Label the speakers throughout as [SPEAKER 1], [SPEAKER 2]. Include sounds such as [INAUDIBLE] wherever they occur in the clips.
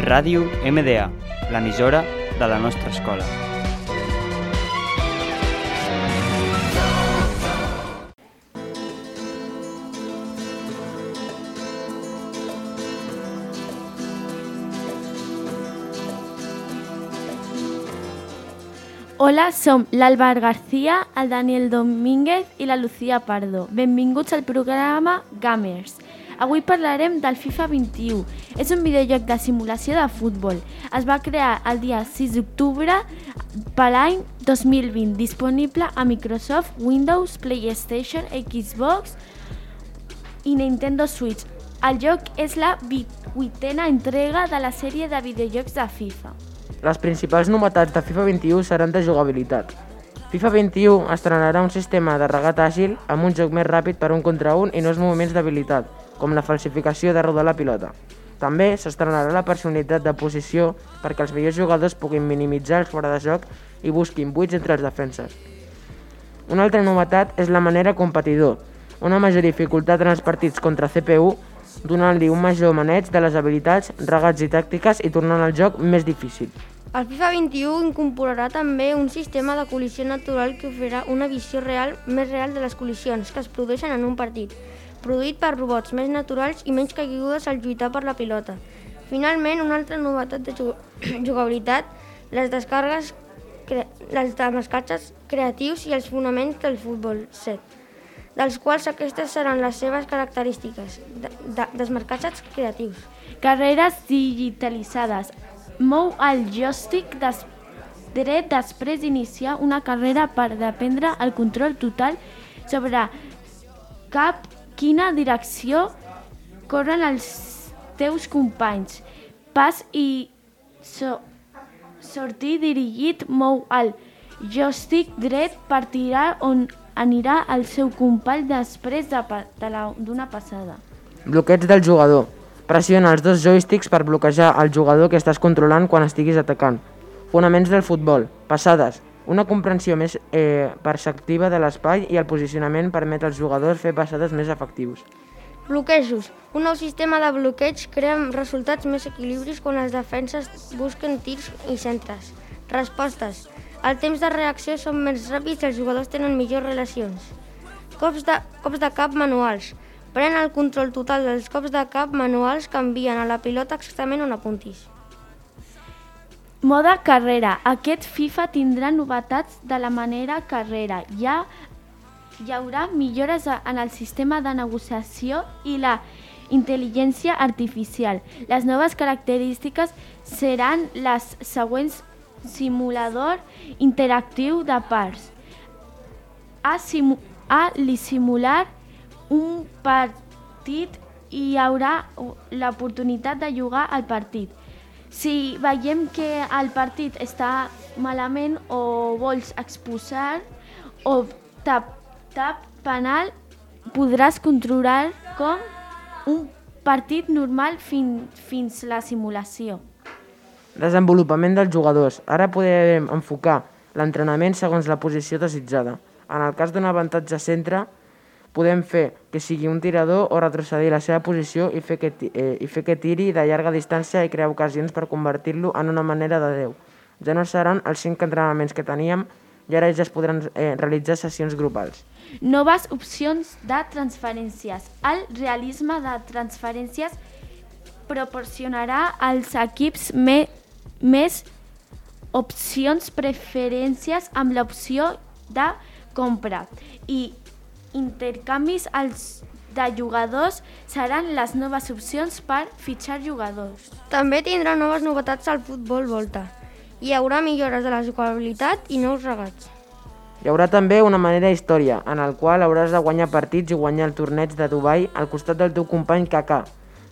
[SPEAKER 1] Ràdio MDA, l'emissora de la nostra escola.
[SPEAKER 2] Hola, som l'Àlvar García, el Daniel Domínguez i la Lucía Pardo. Benvinguts al programa Gamers. Avui parlarem del FIFA 21. És un videojoc de simulació de futbol. Es va crear el dia 6 d'octubre per l'any 2020, disponible a Microsoft, Windows, PlayStation, Xbox i Nintendo Switch. El joc és la vuitena entrega de la sèrie de videojocs de FIFA.
[SPEAKER 3] Les principals novetats de FIFA 21 seran de jugabilitat. FIFA 21 estrenarà un sistema de regat àgil amb un joc més ràpid per un contra un i nous moviments d'habilitat, com la falsificació de rodar la pilota. També s'estrenarà la personalitat de posició perquè els millors jugadors puguin minimitzar els fora de joc i busquin buits entre els defenses. Una altra novetat és la manera competidor, una major dificultat en els partits contra CPU, donant-li un major maneig de les habilitats, regats i tàctiques i tornant el joc més difícil.
[SPEAKER 4] El FIFA 21 incorporarà també un sistema de col·lisió natural que oferirà una visió real més real de les col·lisions que es produeixen en un partit, produït per robots més naturals i menys caigudes al lluitar per la pilota. Finalment, una altra novetat de [COUGHS] jugabilitat, les descargues, les descargues creatius i els fonaments del futbol 7, dels quals aquestes seran les seves característiques, de, de, desmarcatges creatius.
[SPEAKER 2] Carreres digitalitzades, mou el joystick des dret després d'iniciar una carrera per dependre el control total sobre cap quina direcció corren els teus companys. Pas i so, sortir dirigit mou el joystick dret per tirar on anirà el seu company després d'una de, de passada.
[SPEAKER 3] Bloqueig del jugador. Pressiona els dos joysticks per bloquejar el jugador que estàs controlant quan estiguis atacant. Fonaments del futbol. Passades. Una comprensió més eh, perceptiva de l'espai i el posicionament permet als jugadors fer passades més efectius.
[SPEAKER 4] Bloquejos. Un nou sistema de bloqueig crea resultats més equilibris quan les defenses busquen tirs i centres. Respostes. El temps de reacció són més ràpids i els jugadors tenen millors relacions. Cops de, cops de cap manuals. Pren el control total dels cops de cap manuals que envien a la pilota exactament on apuntis.
[SPEAKER 2] Moda carrera. Aquest FIFA tindrà novetats de la manera carrera. Hi, ha, hi haurà millores en el sistema de negociació i la intel·ligència artificial. Les noves característiques seran les següents simulador interactiu de parts. A, simu a li simular un partit i hi haurà l'oportunitat de jugar al partit. Si veiem que el partit està malament o vols exposar o tap, tap penal, podràs controlar com un partit normal fin, fins la simulació.
[SPEAKER 3] Desenvolupament dels jugadors. Ara podem enfocar l'entrenament segons la posició desitjada. En el cas d'un avantatge centre, podem fer que sigui un tirador o retrocedir la seva posició i fer que, eh, i fer que tiri de llarga distància i crear ocasions per convertir-lo en una manera de Déu. Ja no seran els cinc entrenaments que teníem i ara ja es podran eh, realitzar sessions grupals.
[SPEAKER 2] Noves opcions de transferències. El realisme de transferències proporcionarà als equips me, més opcions preferències amb l'opció de compra i intercanvis als de jugadors seran les noves opcions per fitxar jugadors.
[SPEAKER 4] També tindrà noves novetats al futbol volta. Hi haurà millores de la jugabilitat i nous regats.
[SPEAKER 3] Hi haurà també una manera història, en el qual hauràs de guanyar partits i guanyar el torneig de Dubai al costat del teu company Kaká.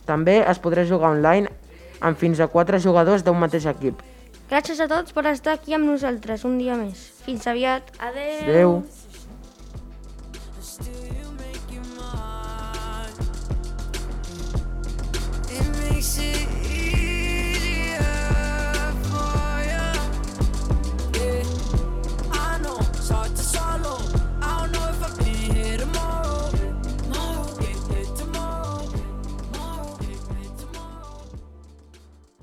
[SPEAKER 3] També es podrà jugar online amb fins a 4 jugadors d'un mateix equip.
[SPEAKER 4] Gràcies a tots per estar aquí amb nosaltres un dia més. Fins aviat.
[SPEAKER 2] Adeu.
[SPEAKER 3] Adeu.